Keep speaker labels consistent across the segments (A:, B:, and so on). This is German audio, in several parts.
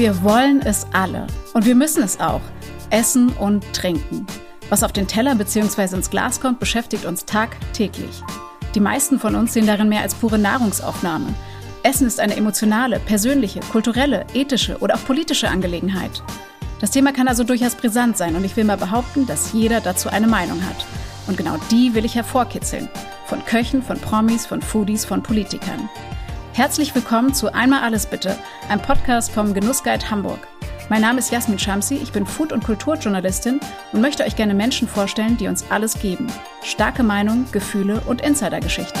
A: Wir wollen es alle. Und wir müssen es auch. Essen und trinken. Was auf den Teller bzw. ins Glas kommt, beschäftigt uns tagtäglich. Die meisten von uns sehen darin mehr als pure Nahrungsaufnahme. Essen ist eine emotionale, persönliche, kulturelle, ethische oder auch politische Angelegenheit. Das Thema kann also durchaus brisant sein und ich will mal behaupten, dass jeder dazu eine Meinung hat. Und genau die will ich hervorkitzeln. Von Köchen, von Promis, von Foodies, von Politikern. Herzlich willkommen zu Einmal alles bitte, einem Podcast vom Genussguide Hamburg. Mein Name ist Jasmin Schamsi, ich bin Food- und Kulturjournalistin und möchte euch gerne Menschen vorstellen, die uns alles geben. Starke Meinung, Gefühle und Insidergeschichten.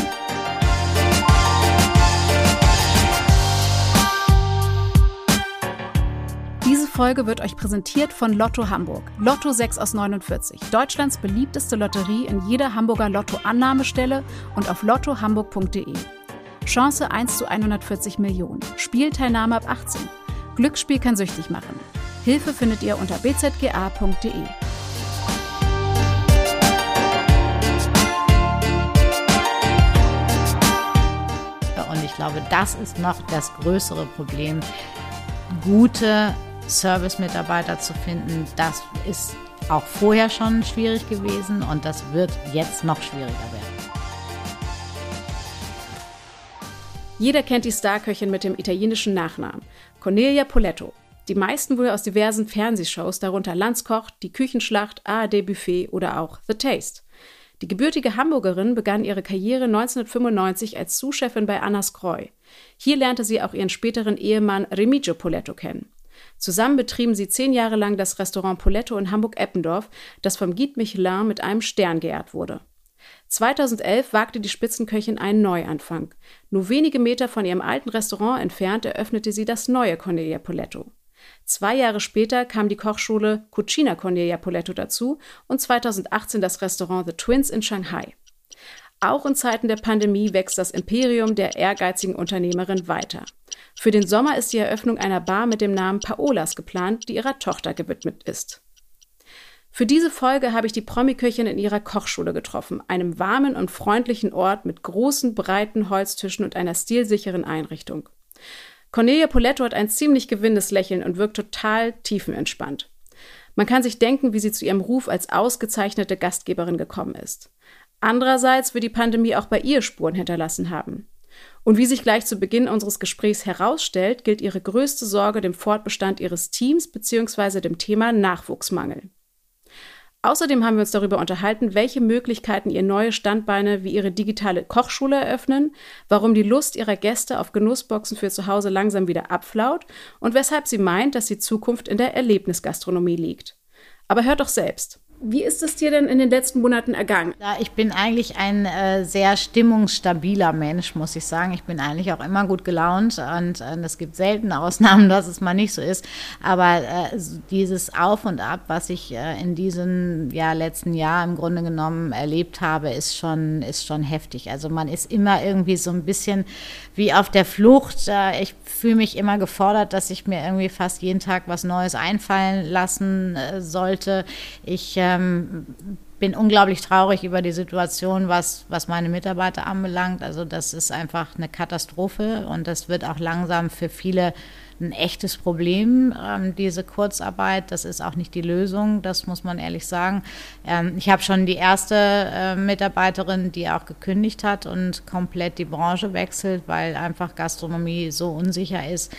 A: Diese Folge wird euch präsentiert von Lotto Hamburg. Lotto 6 aus 49. Deutschlands beliebteste Lotterie in jeder Hamburger Lotto-Annahmestelle und auf lottohamburg.de. Chance 1 zu 140 Millionen. Spielteilnahme ab 18. Glücksspiel kann süchtig machen. Hilfe findet ihr unter bzga.de.
B: Und ich glaube, das ist noch das größere Problem, gute Service-Mitarbeiter zu finden. Das ist auch vorher schon schwierig gewesen und das wird jetzt noch schwieriger werden.
A: Jeder kennt die Starköchin mit dem italienischen Nachnamen, Cornelia Poletto. Die meisten wohl aus diversen Fernsehshows, darunter Landskoch, Die Küchenschlacht, ARD Buffet oder auch The Taste. Die gebürtige Hamburgerin begann ihre Karriere 1995 als Sous-Chefin bei Annas Kreu. Hier lernte sie auch ihren späteren Ehemann Remigio Poletto kennen. Zusammen betrieben sie zehn Jahre lang das Restaurant Poletto in Hamburg-Eppendorf, das vom Guide Michelin mit einem Stern geehrt wurde. 2011 wagte die Spitzenköchin einen Neuanfang. Nur wenige Meter von ihrem alten Restaurant entfernt eröffnete sie das neue Cornelia Poletto. Zwei Jahre später kam die Kochschule Cucina Cornelia Poletto dazu und 2018 das Restaurant The Twins in Shanghai. Auch in Zeiten der Pandemie wächst das Imperium der ehrgeizigen Unternehmerin weiter. Für den Sommer ist die Eröffnung einer Bar mit dem Namen Paolas geplant, die ihrer Tochter gewidmet ist. Für diese Folge habe ich die Promiköchin in ihrer Kochschule getroffen, einem warmen und freundlichen Ort mit großen, breiten Holztischen und einer stilsicheren Einrichtung. Cornelia Poletto hat ein ziemlich gewinnendes Lächeln und wirkt total tiefenentspannt. Man kann sich denken, wie sie zu ihrem Ruf als ausgezeichnete Gastgeberin gekommen ist. Andererseits wird die Pandemie auch bei ihr Spuren hinterlassen haben. Und wie sich gleich zu Beginn unseres Gesprächs herausstellt, gilt ihre größte Sorge dem Fortbestand ihres Teams bzw. dem Thema Nachwuchsmangel. Außerdem haben wir uns darüber unterhalten, welche Möglichkeiten ihr neue Standbeine wie ihre digitale Kochschule eröffnen, warum die Lust ihrer Gäste auf Genussboxen für zu Hause langsam wieder abflaut und weshalb sie meint, dass die Zukunft in der Erlebnisgastronomie liegt. Aber hört doch selbst. Wie ist es dir denn in den letzten Monaten ergangen?
B: Ja, ich bin eigentlich ein äh, sehr stimmungsstabiler Mensch, muss ich sagen. Ich bin eigentlich auch immer gut gelaunt und es gibt selten Ausnahmen, dass es mal nicht so ist. Aber äh, dieses Auf und Ab, was ich äh, in diesem ja, letzten Jahr im Grunde genommen erlebt habe, ist schon, ist schon heftig. Also man ist immer irgendwie so ein bisschen wie auf der Flucht. Äh, ich fühle mich immer gefordert, dass ich mir irgendwie fast jeden Tag was Neues einfallen lassen äh, sollte. Ich ähm, bin unglaublich traurig über die Situation, was, was meine Mitarbeiter anbelangt. Also das ist einfach eine Katastrophe und das wird auch langsam für viele ein echtes Problem, ähm, diese Kurzarbeit. Das ist auch nicht die Lösung, das muss man ehrlich sagen. Ähm, ich habe schon die erste äh, Mitarbeiterin, die auch gekündigt hat und komplett die Branche wechselt, weil einfach Gastronomie so unsicher ist.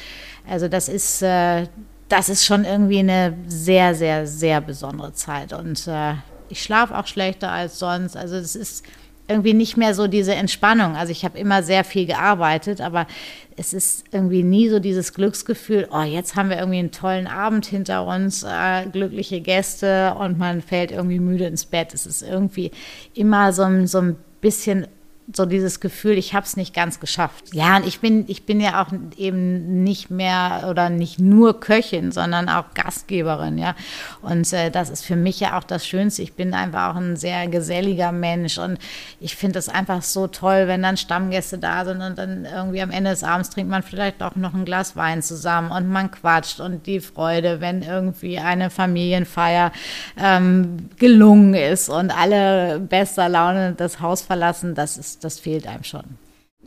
B: Also das ist, äh, das ist schon irgendwie eine sehr, sehr, sehr besondere Zeit. Und äh, ich schlafe auch schlechter als sonst. Also es ist irgendwie nicht mehr so diese Entspannung. Also ich habe immer sehr viel gearbeitet, aber es ist irgendwie nie so dieses Glücksgefühl, oh, jetzt haben wir irgendwie einen tollen Abend hinter uns, äh, glückliche Gäste und man fällt irgendwie müde ins Bett. Es ist irgendwie immer so, so ein bisschen so dieses Gefühl, ich habe es nicht ganz geschafft. Ja, und ich bin, ich bin ja auch eben nicht mehr oder nicht nur Köchin, sondern auch Gastgeberin, ja. Und äh, das ist für mich ja auch das Schönste. Ich bin einfach auch ein sehr geselliger Mensch und ich finde es einfach so toll, wenn dann Stammgäste da sind und dann irgendwie am Ende des Abends trinkt man vielleicht auch noch ein Glas Wein zusammen und man quatscht und die Freude, wenn irgendwie eine Familienfeier ähm, gelungen ist und alle bester Laune das Haus verlassen, das ist das fehlt einem schon.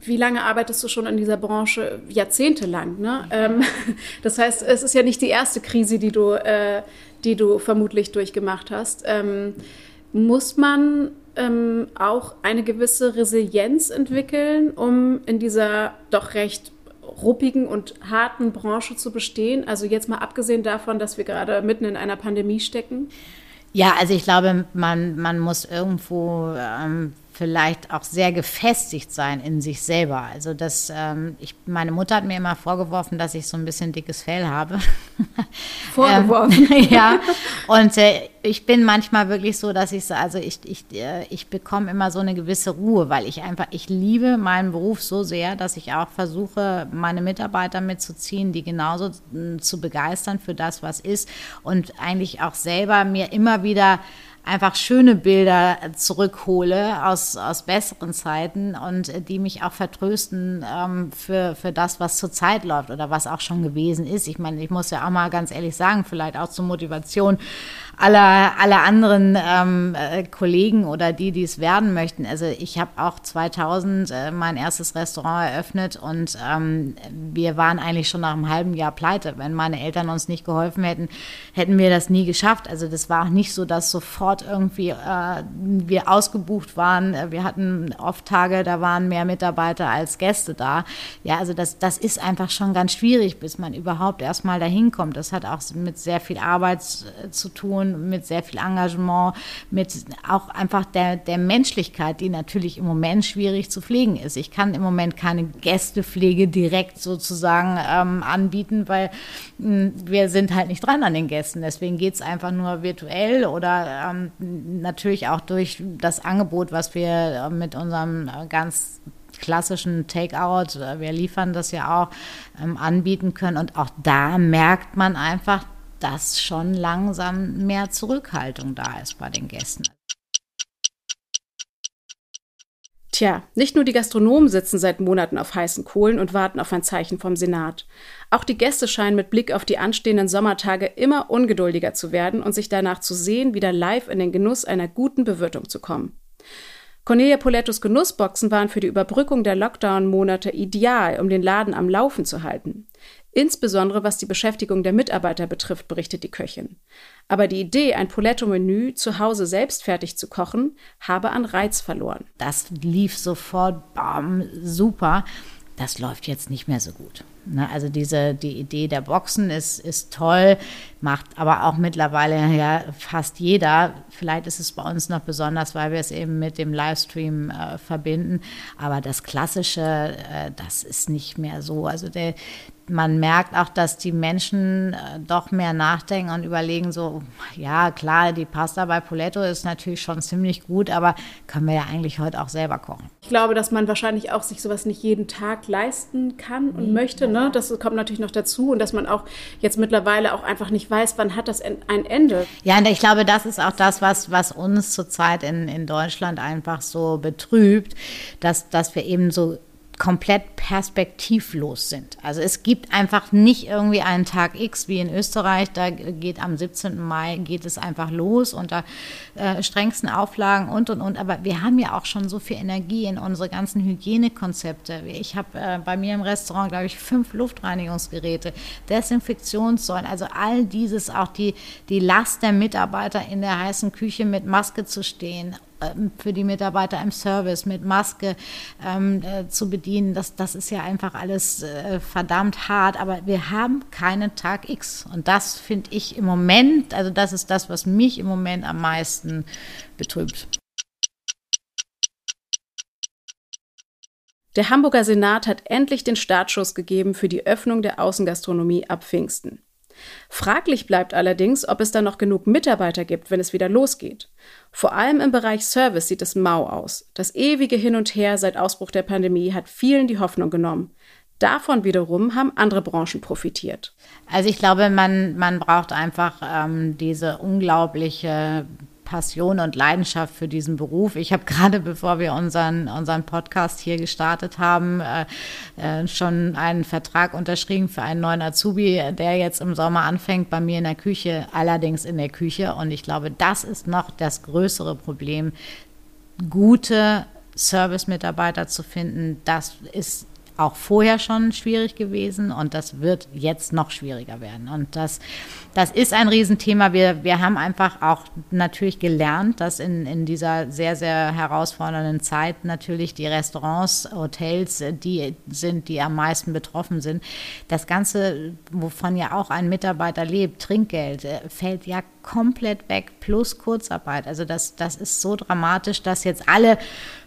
A: wie lange arbeitest du schon in dieser Branche? Jahrzehntelang, ne? Ähm, das heißt, es ist ja nicht die erste Krise, die du, äh, die du vermutlich durchgemacht hast. Ähm, muss man ähm, auch eine gewisse Resilienz entwickeln, um in dieser doch recht ruppigen und harten Branche zu bestehen? Also jetzt mal abgesehen davon, dass wir gerade mitten in einer Pandemie stecken.
B: Ja, also ich glaube, man, man muss irgendwo ähm, vielleicht auch sehr gefestigt sein in sich selber. Also das, ähm, ich, meine Mutter hat mir immer vorgeworfen, dass ich so ein bisschen dickes Fell habe.
A: Vorgeworfen.
B: ähm, ja. Und äh, ich bin manchmal wirklich so, dass ich so, also ich, ich, äh, ich bekomme immer so eine gewisse Ruhe, weil ich einfach, ich liebe meinen Beruf so sehr, dass ich auch versuche, meine Mitarbeiter mitzuziehen, die genauso zu begeistern für das, was ist und eigentlich auch selber mir immer wieder einfach schöne Bilder zurückhole aus, aus besseren Zeiten und die mich auch vertrösten ähm, für, für das, was zurzeit läuft oder was auch schon gewesen ist. Ich meine, ich muss ja auch mal ganz ehrlich sagen, vielleicht auch zur Motivation aller, aller anderen ähm, äh, Kollegen oder die, die es werden möchten. Also ich habe auch 2000 äh, mein erstes Restaurant eröffnet und ähm, wir waren eigentlich schon nach einem halben Jahr pleite. Wenn meine Eltern uns nicht geholfen hätten, hätten wir das nie geschafft. Also das war auch nicht so, dass sofort irgendwie äh, wir ausgebucht waren. Wir hatten oft Tage, da waren mehr Mitarbeiter als Gäste da. Ja, also das, das ist einfach schon ganz schwierig, bis man überhaupt erstmal dahin kommt. Das hat auch mit sehr viel Arbeit zu tun tun, mit sehr viel Engagement, mit auch einfach der, der Menschlichkeit, die natürlich im Moment schwierig zu pflegen ist. Ich kann im Moment keine Gästepflege direkt sozusagen ähm, anbieten, weil mh, hm, wir sind halt nicht dran an den Gästen. Deswegen geht es einfach nur virtuell oder ähm, natürlich auch durch das Angebot, was wir äh, mit unserem äh, ganz klassischen Takeout, äh, wir liefern das ja auch, ähm, anbieten können. Und auch da merkt man einfach, dass schon langsam mehr Zurückhaltung da ist bei den Gästen.
A: Tja, nicht nur die Gastronomen sitzen seit Monaten auf heißen Kohlen und warten auf ein Zeichen vom Senat. Auch die Gäste scheinen mit Blick auf die anstehenden Sommertage immer ungeduldiger zu werden und sich danach zu sehen, wieder live in den Genuss einer guten Bewirtung zu kommen. Cornelia Polettos Genussboxen waren für die Überbrückung der Lockdown-Monate ideal, um den Laden am Laufen zu halten. Insbesondere was die Beschäftigung der Mitarbeiter betrifft, berichtet die Köchin. Aber die Idee, ein Poletto-Menü zu Hause selbst fertig zu kochen, habe an Reiz verloren.
B: Das lief sofort, bam, super. Das läuft jetzt nicht mehr so gut. Ne? Also diese, die Idee der Boxen ist, ist toll, macht aber auch mittlerweile ja fast jeder. Vielleicht ist es bei uns noch besonders, weil wir es eben mit dem Livestream äh, verbinden. Aber das Klassische, äh, das ist nicht mehr so. Also der, man merkt auch, dass die Menschen äh, doch mehr nachdenken und überlegen so, ja klar, die Pasta bei Poletto ist natürlich schon ziemlich gut, aber können wir ja eigentlich heute auch selber kochen.
A: Ich glaube, dass man wahrscheinlich auch sich sowas nicht jeden Tag leisten kann und nee, möchte. Ne? Das kommt natürlich noch dazu und dass man auch jetzt mittlerweile auch einfach nicht weiß, wann hat das ein Ende.
B: Ja, und ich glaube, das ist auch das, was, was uns zurzeit in, in Deutschland einfach so betrübt, dass, dass wir eben so komplett perspektivlos sind. Also es gibt einfach nicht irgendwie einen Tag X wie in Österreich, da geht am 17. Mai geht es einfach los unter äh, strengsten Auflagen und und und. Aber wir haben ja auch schon so viel Energie in unsere ganzen Hygienekonzepte. Ich habe äh, bei mir im Restaurant, glaube ich, fünf Luftreinigungsgeräte, Desinfektionssäulen, also all dieses, auch die, die Last der Mitarbeiter in der heißen Küche mit Maske zu stehen für die Mitarbeiter im Service mit Maske ähm, äh, zu bedienen. Das, das ist ja einfach alles äh, verdammt hart, aber wir haben keinen Tag X. Und das finde ich im Moment, also das ist das, was mich im Moment am meisten betrübt.
A: Der Hamburger Senat hat endlich den Startschuss gegeben für die Öffnung der Außengastronomie ab Pfingsten. Fraglich bleibt allerdings, ob es da noch genug Mitarbeiter gibt, wenn es wieder losgeht. Vor allem im Bereich Service sieht es mau aus. Das ewige Hin und Her seit Ausbruch der Pandemie hat vielen die Hoffnung genommen. Davon wiederum haben andere Branchen profitiert.
B: Also ich glaube, man, man braucht einfach ähm, diese unglaubliche Passion und Leidenschaft für diesen Beruf. Ich habe gerade, bevor wir unseren, unseren Podcast hier gestartet haben, äh, äh, schon einen Vertrag unterschrieben für einen neuen Azubi, der jetzt im Sommer anfängt bei mir in der Küche, allerdings in der Küche. Und ich glaube, das ist noch das größere Problem. Gute Service-Mitarbeiter zu finden, das ist auch vorher schon schwierig gewesen und das wird jetzt noch schwieriger werden. Und das, das ist ein Riesenthema. Wir, wir haben einfach auch natürlich gelernt, dass in, in dieser sehr, sehr herausfordernden Zeit natürlich die Restaurants, Hotels, die sind, die am meisten betroffen sind. Das Ganze, wovon ja auch ein Mitarbeiter lebt, Trinkgeld, äh, fällt ja komplett weg, plus Kurzarbeit. Also das, das ist so dramatisch, dass jetzt alle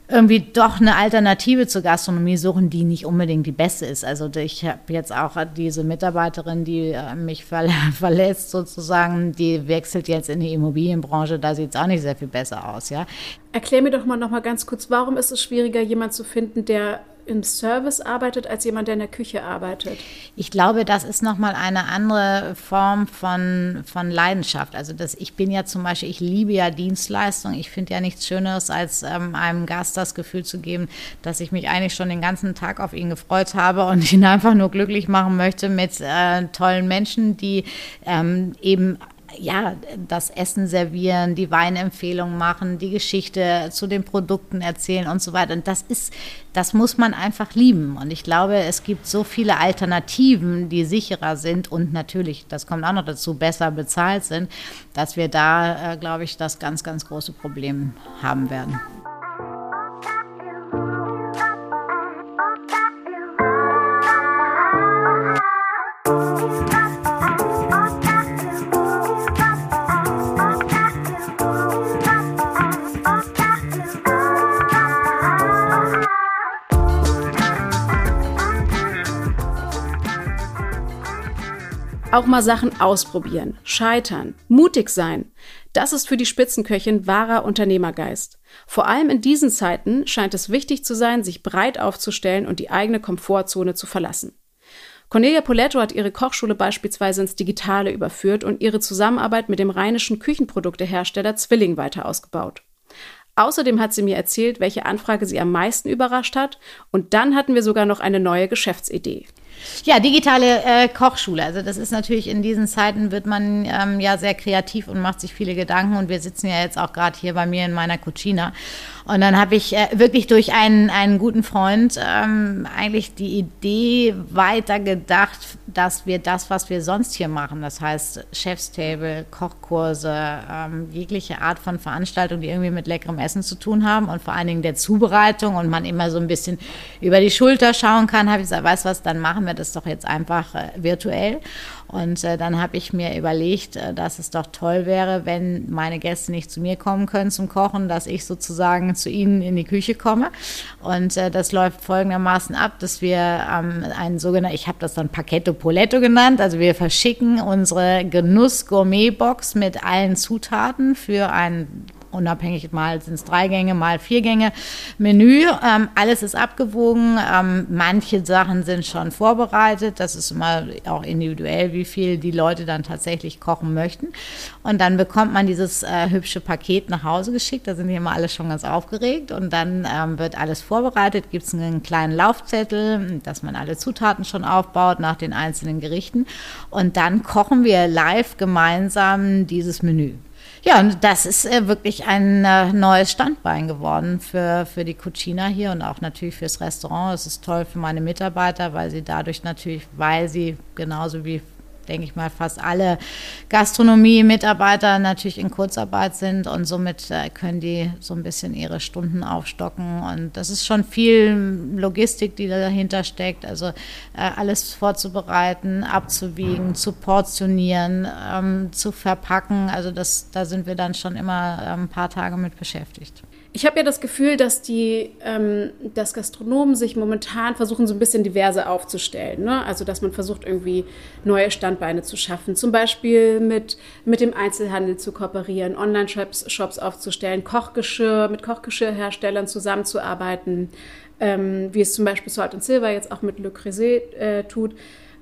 B: irgendwie doch eine Alternative zur Gastronomie suchen, die nicht unbedingt die beste ist. Also ich habe jetzt auch diese Mitarbeiterin, die äh, mich verlässt sozusagen, die wechselt jetzt in die Immobilienbranche, da sieht es auch nicht sehr viel besser aus, ja.
A: Erklär mir doch mal noch ganz kurz, warum ist es schwieriger, jemanden zu finden, der im Service arbeitet, als jemand, der in der Küche arbeitet?
B: Ich glaube, das ist nochmal eine andere Form von, von Leidenschaft. Also das, ich bin ja zum Beispiel, ich liebe ja Dienstleistung. Ich finde ja nichts Schöneres, als ähm, einem Gast das Gefühl zu geben, dass ich mich eigentlich schon den ganzen Tag auf ihn gefreut habe und ihn einfach nur glücklich machen möchte mit äh, tollen Menschen, die ähm, eben ja, das Essen servieren, die Weinempfehlungen machen, die Geschichte zu den Produkten erzählen und so weiter. Und das ist, das muss man einfach lieben. Und ich glaube, es gibt so viele Alternativen, die sicherer sind und natürlich, das kommt auch noch dazu, besser bezahlt sind, dass wir da, äh, glaube ich, das ganz, ganz große Problem haben werden.
A: Auch mal Sachen ausprobieren, scheitern, mutig sein. Das ist für die Spitzenköchin wahrer Unternehmergeist. Vor allem in diesen Zeiten scheint es wichtig zu sein, sich breit aufzustellen und die eigene Komfortzone zu verlassen. Cornelia Poletto hat ihre Kochschule beispielsweise ins Digitale überführt und ihre Zusammenarbeit mit dem rheinischen Küchenproduktehersteller Zwilling weiter ausgebaut. Außerdem hat sie mir erzählt, welche Anfrage sie am meisten überrascht hat, und dann hatten wir sogar noch eine neue Geschäftsidee.
B: Ja, digitale äh, Kochschule. Also das ist natürlich in diesen Zeiten wird man ähm, ja sehr kreativ und macht sich viele Gedanken. Und wir sitzen ja jetzt auch gerade hier bei mir in meiner Cucina. Und dann habe ich äh, wirklich durch einen, einen guten Freund ähm, eigentlich die Idee weitergedacht, dass wir das, was wir sonst hier machen, das heißt Chefstable, Kochkurse, ähm, jegliche Art von Veranstaltung, die irgendwie mit leckerem Essen zu tun haben und vor allen Dingen der Zubereitung und man immer so ein bisschen über die Schulter schauen kann, habe ich gesagt, weißt du was, dann machen wir das doch jetzt einfach äh, virtuell. Und äh, dann habe ich mir überlegt, äh, dass es doch toll wäre, wenn meine Gäste nicht zu mir kommen können zum Kochen, dass ich sozusagen zu ihnen in die Küche komme. Und äh, das läuft folgendermaßen ab, dass wir ähm, einen sogenannten, ich habe das dann Pacchetto Poletto genannt, also wir verschicken unsere Genuss-Gourmet-Box mit allen Zutaten für ein unabhängig, mal sind es drei Gänge, mal vier Gänge Menü. Ähm, alles ist abgewogen. Ähm, manche Sachen sind schon vorbereitet. Das ist immer auch individuell, wie viel die Leute dann tatsächlich kochen möchten. Und dann bekommt man dieses äh, hübsche Paket nach Hause geschickt. Da sind die immer alle schon ganz aufgeregt. Und dann ähm, wird alles vorbereitet. Gibt es einen kleinen Laufzettel, dass man alle Zutaten schon aufbaut nach den einzelnen Gerichten. Und dann kochen wir live gemeinsam dieses Menü. Ja, und das ist äh, wirklich ein äh, neues Standbein geworden für, für die Cucina hier und auch natürlich fürs Restaurant. Es ist toll für meine Mitarbeiter, weil sie dadurch natürlich, weil sie genauso wie denke ich mal, fast alle Gastronomie-Mitarbeiter natürlich in Kurzarbeit sind und somit äh, können die so ein bisschen ihre Stunden aufstocken. Und das ist schon viel Logistik, die dahinter steckt. Also äh, alles vorzubereiten, abzuwiegen, zu portionieren, ähm, zu verpacken. Also das, da sind wir dann schon immer äh, ein paar Tage mit beschäftigt.
A: Ich habe ja das Gefühl, dass die, ähm, dass Gastronomen sich momentan versuchen, so ein bisschen diverse aufzustellen. Ne? Also, dass man versucht, irgendwie neue Standbeine zu schaffen. Zum Beispiel mit, mit dem Einzelhandel zu kooperieren, Online-Shops Shops aufzustellen, Kochgeschirr, mit Kochgeschirrherstellern zusammenzuarbeiten, ähm, wie es zum Beispiel Salt Silver jetzt auch mit Le Creuset äh, tut.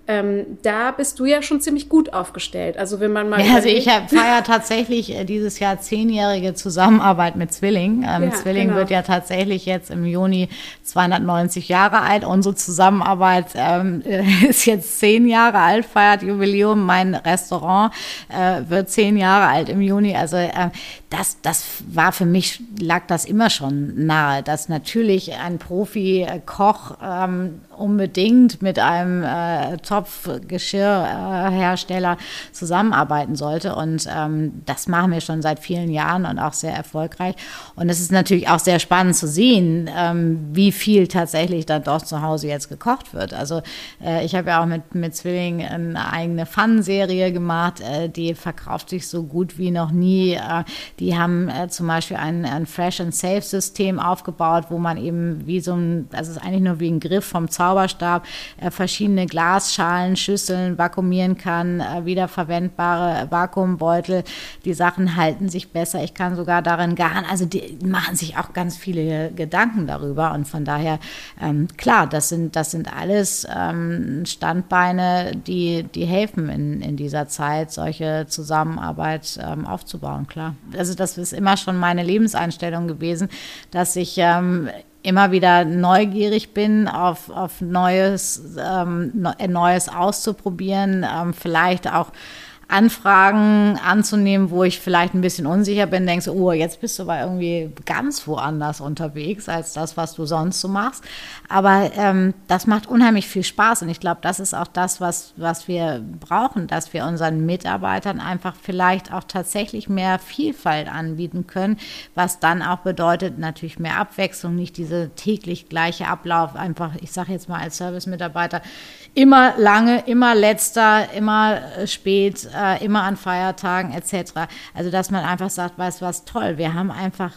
A: Ähm, da bist du ja schon ziemlich gut aufgestellt. Also wenn man mal.
B: Ja, also ich feiere tatsächlich äh, dieses Jahr zehnjährige Zusammenarbeit mit Zwilling. Ähm, ja, Zwilling genau. wird ja tatsächlich jetzt im Juni 290 Jahre alt. Unsere Zusammenarbeit ähm, ist jetzt zehn Jahre alt, feiert Jubiläum. Mein Restaurant äh, wird zehn Jahre alt im Juni. Also äh, das, das war für mich, lag das immer schon nahe, dass natürlich ein Profi-Koch ähm, unbedingt mit einem äh, Topfgeschirrhersteller zusammenarbeiten sollte. Und ähm, das machen wir schon seit vielen Jahren und auch sehr erfolgreich. Und es ist natürlich auch sehr spannend zu sehen, ähm, wie viel tatsächlich dann dort zu Hause jetzt gekocht wird. Also äh, ich habe ja auch mit, mit Zwilling eine eigene Fun-Serie gemacht, äh, die verkauft sich so gut wie noch nie. Äh, die haben äh, zum Beispiel ein, ein Fresh and Safe System aufgebaut, wo man eben wie so ein, also es ist eigentlich nur wie ein Griff vom Zauberstab, äh, verschiedene Glasschalen, Schüsseln vakuumieren kann, äh, wiederverwendbare Vakuumbeutel. Die Sachen halten sich besser. Ich kann sogar darin garen. Also die machen sich auch ganz viele Gedanken darüber und von daher ähm, klar, das sind das sind alles ähm, Standbeine, die die helfen in, in dieser Zeit solche Zusammenarbeit ähm, aufzubauen. Klar. Also das ist immer schon meine Lebenseinstellung gewesen, dass ich ähm, immer wieder neugierig bin auf, auf Neues, ähm, Neues auszuprobieren, ähm, vielleicht auch Anfragen anzunehmen, wo ich vielleicht ein bisschen unsicher bin, denkst, oh, jetzt bist du aber irgendwie ganz woanders unterwegs als das, was du sonst so machst. Aber ähm, das macht unheimlich viel Spaß und ich glaube, das ist auch das, was, was wir brauchen, dass wir unseren Mitarbeitern einfach vielleicht auch tatsächlich mehr Vielfalt anbieten können, was dann auch bedeutet natürlich mehr Abwechslung, nicht diese täglich gleiche Ablauf, einfach, ich sage jetzt mal als Service-Mitarbeiter, immer lange, immer letzter, immer äh, spät, äh, immer an Feiertagen etc. Also dass man einfach sagt, weißt was, toll, wir haben einfach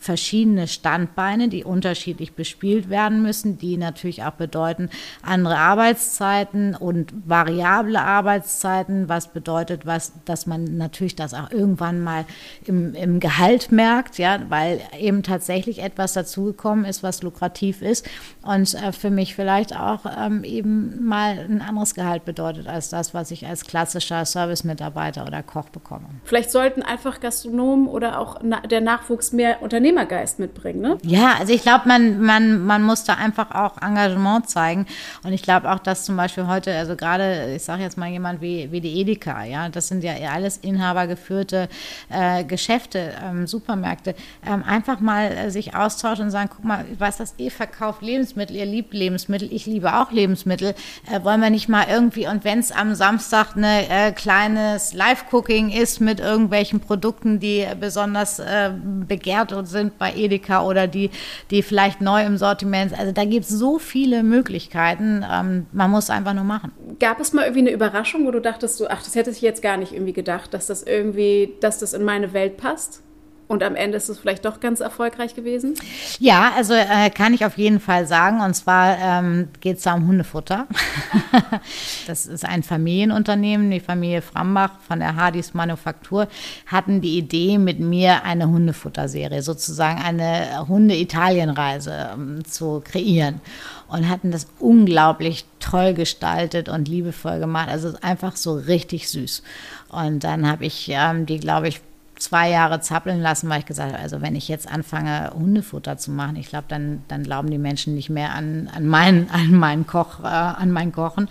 B: verschiedene Standbeine, die unterschiedlich bespielt werden müssen, die natürlich auch bedeuten andere Arbeitszeiten und variable Arbeitszeiten, was bedeutet, was, dass man natürlich das auch irgendwann mal im, im Gehalt merkt, ja, weil eben tatsächlich etwas dazugekommen ist, was lukrativ ist und äh, für mich vielleicht auch ähm, eben mal ein anderes Gehalt bedeutet als das, was ich als klassischer Servicemitarbeiter oder Koch bekomme.
A: Vielleicht sollten einfach Gastronomen oder auch na der Nachwuchs mehr Unternehmen Unternehmergeist mitbringen. Ne?
B: Ja, also ich glaube, man, man, man muss da einfach auch Engagement zeigen. Und ich glaube auch, dass zum Beispiel heute, also gerade, ich sage jetzt mal jemand wie, wie die Edeka, ja, das sind ja alles inhabergeführte äh, Geschäfte, ähm, Supermärkte, ähm, einfach mal äh, sich austauschen und sagen, guck mal, weiß, dass ihr verkauft Lebensmittel, ihr liebt Lebensmittel, ich liebe auch Lebensmittel. Äh, wollen wir nicht mal irgendwie, und wenn es am Samstag ein äh, kleines Live-Cooking ist mit irgendwelchen Produkten, die besonders äh, begehrt sind, sind bei Edeka oder die, die vielleicht neu im Sortiment sind. Also da gibt es so viele Möglichkeiten. Ähm, man muss einfach nur machen.
A: Gab es mal irgendwie eine Überraschung, wo du dachtest, du, ach, das hätte ich jetzt gar nicht irgendwie gedacht, dass das irgendwie, dass das in meine Welt passt? Und am Ende ist es vielleicht doch ganz erfolgreich gewesen?
B: Ja, also äh, kann ich auf jeden Fall sagen. Und zwar ähm, geht es da um Hundefutter. das ist ein Familienunternehmen. Die Familie Frambach von der Hardys Manufaktur hatten die Idee, mit mir eine Hundefutterserie, sozusagen eine Hunde-Italien-Reise ähm, zu kreieren. Und hatten das unglaublich toll gestaltet und liebevoll gemacht. Also einfach so richtig süß. Und dann habe ich ähm, die, glaube ich, zwei Jahre zappeln lassen, weil ich gesagt habe, also wenn ich jetzt anfange, Hundefutter zu machen, ich glaube, dann, dann glauben die Menschen nicht mehr an, an, mein, an meinen Koch, äh, an mein Kochen.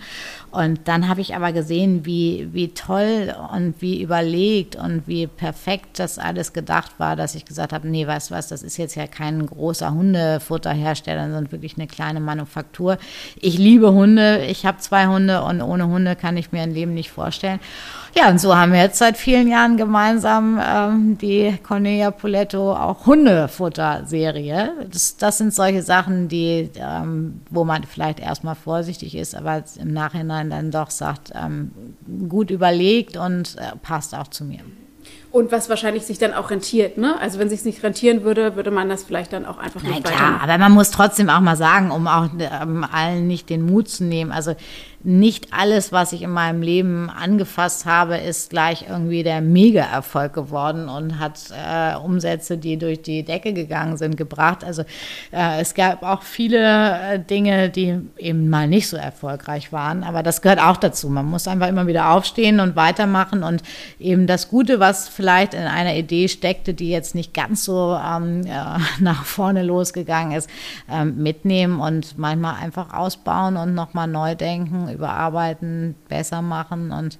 B: Und dann habe ich aber gesehen, wie, wie toll und wie überlegt und wie perfekt das alles gedacht war, dass ich gesagt habe, nee, weißt du was, das ist jetzt ja kein großer Hundefutterhersteller, sondern wirklich eine kleine Manufaktur. Ich liebe Hunde, ich habe zwei Hunde und ohne Hunde kann ich mir ein Leben nicht vorstellen. Ja, und so haben wir jetzt seit vielen Jahren gemeinsam ähm, die Cornelia Poletto auch Hundefutter-Serie. Das, das sind solche Sachen, die, ähm, wo man vielleicht erstmal vorsichtig ist, aber im Nachhinein dann doch sagt, ähm, gut überlegt und äh, passt auch zu mir.
A: Und was wahrscheinlich sich dann auch rentiert, ne? Also wenn sich nicht rentieren würde, würde man das vielleicht dann auch einfach nicht
B: Nein, klar, aber man muss trotzdem auch mal sagen, um auch ähm, allen nicht den Mut zu nehmen. Also nicht alles, was ich in meinem Leben angefasst habe, ist gleich irgendwie der Mega-Erfolg geworden und hat äh, Umsätze, die durch die Decke gegangen sind, gebracht. Also äh, es gab auch viele äh, Dinge, die eben mal nicht so erfolgreich waren, aber das gehört auch dazu. Man muss einfach immer wieder aufstehen und weitermachen und eben das Gute, was vielleicht in einer Idee steckte, die jetzt nicht ganz so ähm, nach vorne losgegangen ist, ähm, mitnehmen und manchmal einfach ausbauen und nochmal neu denken überarbeiten, besser machen und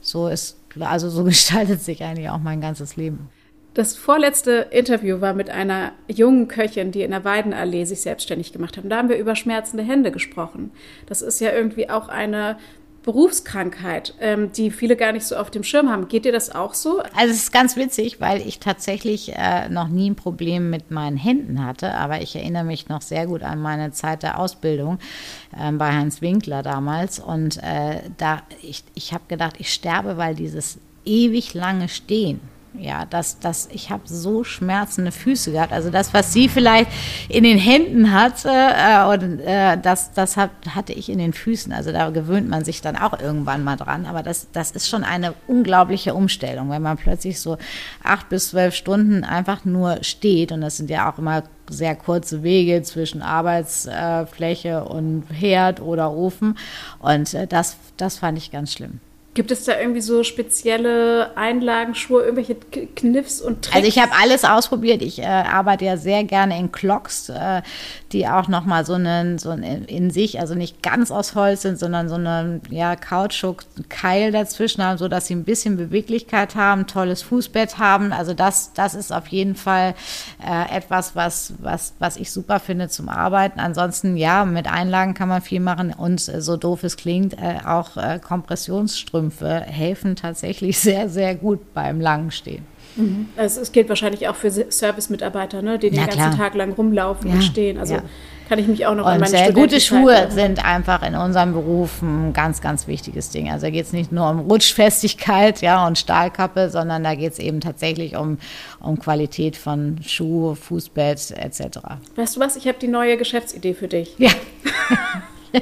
B: so ist, also so gestaltet sich eigentlich auch mein ganzes Leben.
A: Das vorletzte Interview war mit einer jungen Köchin, die in der Weidenallee sich selbstständig gemacht hat. Da haben wir über schmerzende Hände gesprochen. Das ist ja irgendwie auch eine Berufskrankheit, ähm, die viele gar nicht so auf dem Schirm haben. Geht dir das auch so?
B: Also es ist ganz witzig, weil ich tatsächlich äh, noch nie ein Problem mit meinen Händen hatte, aber ich erinnere mich noch sehr gut an meine Zeit der Ausbildung äh, bei Heinz Winkler damals und äh, da ich, ich habe gedacht, ich sterbe, weil dieses ewig lange Stehen ja, das, das, ich habe so schmerzende Füße gehabt. Also das, was sie vielleicht in den Händen hatte, äh, und, äh, das, das hat, hatte ich in den Füßen. Also da gewöhnt man sich dann auch irgendwann mal dran. Aber das, das ist schon eine unglaubliche Umstellung, wenn man plötzlich so acht bis zwölf Stunden einfach nur steht. Und das sind ja auch immer sehr kurze Wege zwischen Arbeitsfläche und Herd oder Ofen. Und äh, das, das fand ich ganz schlimm.
A: Gibt es da irgendwie so spezielle Einlagen, Schuhe, irgendwelche Kniffs und Tricks?
B: Also ich habe alles ausprobiert. Ich äh, arbeite ja sehr gerne in Clocks, äh, die auch nochmal so einen, so einen in sich, also nicht ganz aus Holz sind, sondern so einen ja, Kautschuk-Keil dazwischen haben, sodass sie ein bisschen Beweglichkeit haben, tolles Fußbett haben. Also das, das ist auf jeden Fall äh, etwas, was, was, was ich super finde zum Arbeiten. Ansonsten, ja, mit Einlagen kann man viel machen und äh, so doof es klingt, äh, auch äh, Kompressionsstrümpfe Strümpfe helfen tatsächlich sehr, sehr gut beim langen Stehen.
A: Mhm. Also es gilt wahrscheinlich auch für Service-Mitarbeiter, ne, die den Na, ganzen klar. Tag lang rumlaufen ja, und stehen. Also ja. kann ich mich auch noch
B: und
A: an meine
B: sehr gute Schuhe erinnern. sind einfach in unserem Beruf ein ganz, ganz wichtiges Ding. Also da geht es nicht nur um Rutschfestigkeit ja, und Stahlkappe, sondern da geht es eben tatsächlich um, um Qualität von Schuh, Fußbett etc.
A: Weißt du was, ich habe die neue Geschäftsidee für dich.
B: Ja.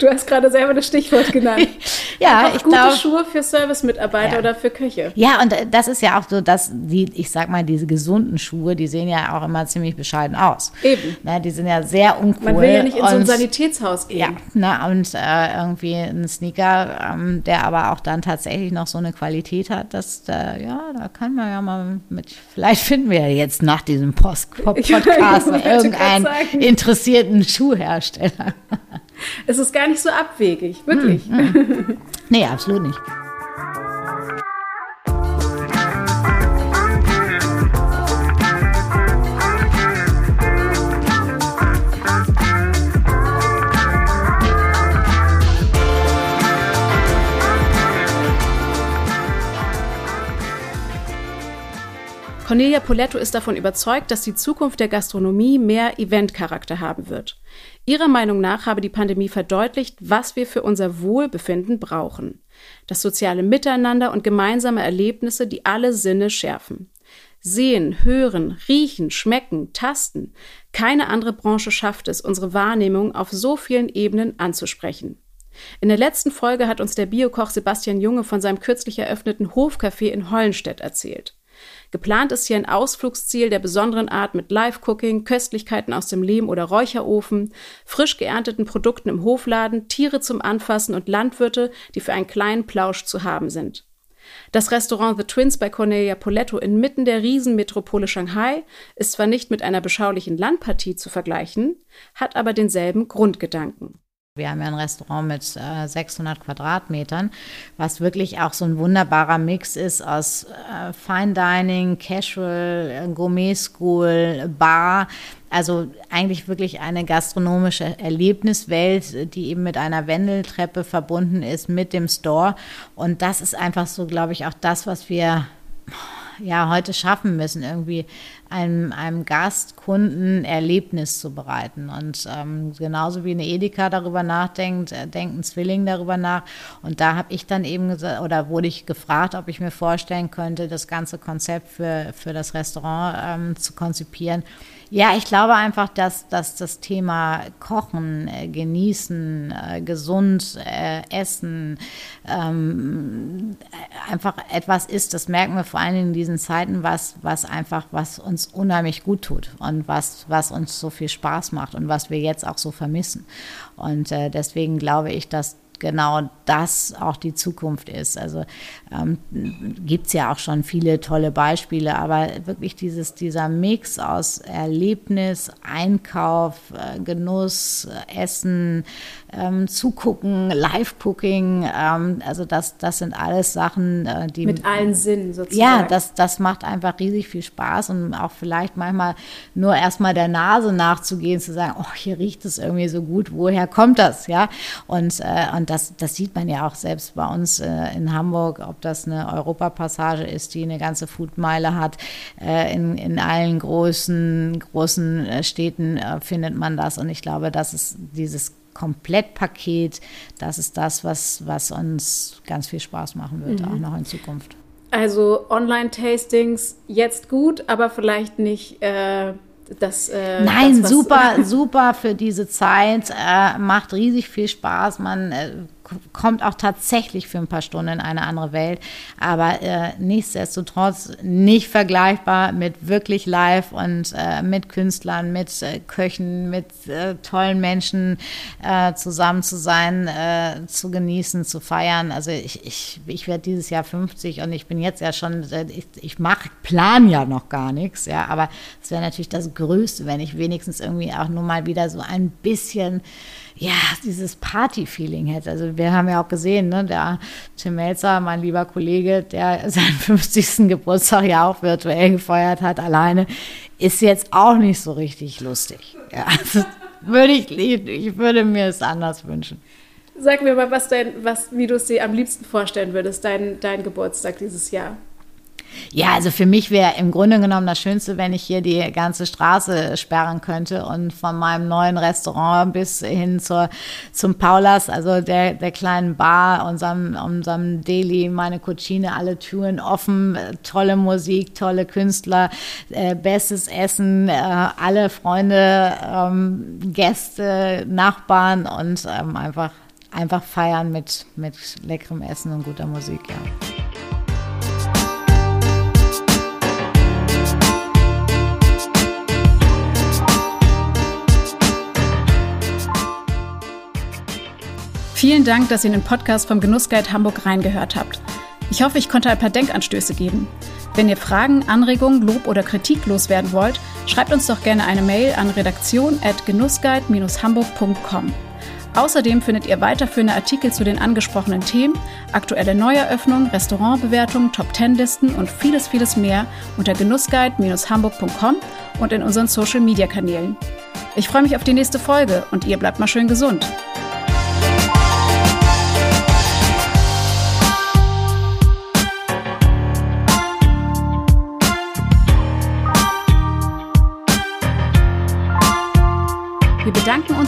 A: Du hast gerade selber das Stichwort genannt.
B: ja, Einfach ich
A: gute
B: glaub,
A: Schuhe für Servicemitarbeiter ja. oder für Köche.
B: Ja, und das ist ja auch so, dass die, ich sag mal, diese gesunden Schuhe, die sehen ja auch immer ziemlich bescheiden aus.
A: Eben.
B: Na, die sind ja sehr uncool.
A: Man will ja nicht in und, so ein Sanitätshaus gehen.
B: Ja, na, und äh, irgendwie ein Sneaker, ähm, der aber auch dann tatsächlich noch so eine Qualität hat, dass, äh, ja, da kann man ja mal mit, vielleicht finden wir ja jetzt nach diesem Post Podcast irgendeinen interessierten Schuhhersteller.
A: Es ist gar nicht so abwegig, wirklich. Hm,
B: hm. Nee, absolut nicht.
A: Cornelia Poletto ist davon überzeugt, dass die Zukunft der Gastronomie mehr Eventcharakter haben wird. Ihrer Meinung nach habe die Pandemie verdeutlicht, was wir für unser Wohlbefinden brauchen. Das soziale Miteinander und gemeinsame Erlebnisse, die alle Sinne schärfen. Sehen, hören, riechen, schmecken, tasten. Keine andere Branche schafft es, unsere Wahrnehmung auf so vielen Ebenen anzusprechen. In der letzten Folge hat uns der Biokoch Sebastian Junge von seinem kürzlich eröffneten Hofcafé in Hollenstedt erzählt. Geplant ist hier ein Ausflugsziel der besonderen Art mit Live-Cooking, Köstlichkeiten aus dem Lehm- oder Räucherofen, frisch geernteten Produkten im Hofladen, Tiere zum Anfassen und Landwirte, die für einen kleinen Plausch zu haben sind. Das Restaurant The Twins bei Cornelia Poletto inmitten der Riesenmetropole Shanghai ist zwar nicht mit einer beschaulichen Landpartie zu vergleichen, hat aber denselben Grundgedanken.
B: Wir haben ja ein Restaurant mit äh, 600 Quadratmetern, was wirklich auch so ein wunderbarer Mix ist aus äh, Fine Dining, Casual, äh, Gourmet School, Bar. Also eigentlich wirklich eine gastronomische Erlebniswelt, die eben mit einer Wendeltreppe verbunden ist mit dem Store. Und das ist einfach so, glaube ich, auch das, was wir ja heute schaffen müssen, irgendwie einem, einem Gast, Kunden Erlebnis zu bereiten. Und ähm, genauso wie eine Edeka darüber nachdenkt, äh, denken Zwilling darüber nach. Und da habe ich dann eben gesagt, oder wurde ich gefragt, ob ich mir vorstellen könnte, das ganze Konzept für, für das Restaurant ähm, zu konzipieren. Ja, ich glaube einfach, dass, dass das Thema Kochen, äh, Genießen, äh, gesund äh, essen ähm, einfach etwas ist, das merken wir vor allen Dingen in diesen Zeiten, was, was einfach, was uns unheimlich gut tut und was, was uns so viel Spaß macht und was wir jetzt auch so vermissen. Und äh, deswegen glaube ich, dass genau das auch die Zukunft ist. Also ähm, gibt es ja auch schon viele tolle Beispiele, aber wirklich dieses, dieser Mix aus Erlebnis, Einkauf, äh, Genuss, Essen, ähm, Zugucken, Live-Cooking, ähm, also das, das sind alles Sachen, äh, die...
A: Mit allen Sinnen sozusagen.
B: Ja, das, das macht einfach riesig viel Spaß und auch vielleicht manchmal nur erstmal der Nase nachzugehen, zu sagen, oh, hier riecht es irgendwie so gut, woher kommt das, ja? Und, äh, und das, das sieht man ja auch selbst bei uns äh, in Hamburg, ob das eine Europapassage ist, die eine ganze Foodmeile hat. Äh, in, in allen großen, großen äh, Städten äh, findet man das. Und ich glaube, das ist dieses Komplettpaket, das ist das, was, was uns ganz viel Spaß machen wird, mhm. auch noch in Zukunft.
A: Also Online-Tastings jetzt gut, aber vielleicht nicht äh, das.
B: Äh, Nein, das, super, super für diese Zeit, äh, macht riesig viel Spaß. Man äh, kommt auch tatsächlich für ein paar Stunden in eine andere Welt, aber äh, nichtsdestotrotz nicht vergleichbar mit wirklich live und äh, mit Künstlern, mit äh, Köchen, mit äh, tollen Menschen äh, zusammen zu sein, äh, zu genießen, zu feiern. Also ich, ich, ich werde dieses Jahr 50 und ich bin jetzt ja schon, ich, ich mache, plan ja noch gar nichts, ja, aber es wäre natürlich das Größte, wenn ich wenigstens irgendwie auch nur mal wieder so ein bisschen ja, dieses Party-Feeling hätte. Also wir haben ja auch gesehen, ne, der Tim Melzer, mein lieber Kollege, der seinen 50. Geburtstag ja auch virtuell gefeiert hat, alleine, ist jetzt auch nicht so richtig lustig. Ja, also würde ich, ich würde mir es anders wünschen.
A: Sag mir mal, was dein, was, wie du es dir am liebsten vorstellen würdest, dein, dein Geburtstag dieses Jahr.
B: Ja, also für mich wäre im Grunde genommen das Schönste, wenn ich hier die ganze Straße sperren könnte und von meinem neuen Restaurant bis hin zur, zum Paulas, also der, der kleinen Bar, unserem, unserem Deli, meine Cucine, alle Türen offen, tolle Musik, tolle Künstler, äh, bestes Essen, äh, alle Freunde, ähm, Gäste, Nachbarn und ähm, einfach, einfach feiern mit, mit leckerem Essen und guter Musik, ja.
A: Vielen Dank, dass ihr in den Podcast vom Genussguide Hamburg reingehört habt. Ich hoffe, ich konnte ein paar Denkanstöße geben. Wenn ihr Fragen, Anregungen, Lob oder Kritik loswerden wollt, schreibt uns doch gerne eine Mail an redaktion.genussguide-hamburg.com. Außerdem findet ihr weiterführende Artikel zu den angesprochenen Themen, aktuelle Neueröffnungen, Restaurantbewertungen, Top-10-Listen und vieles, vieles mehr unter genussguide-hamburg.com und in unseren Social-Media-Kanälen. Ich freue mich auf die nächste Folge und ihr bleibt mal schön gesund.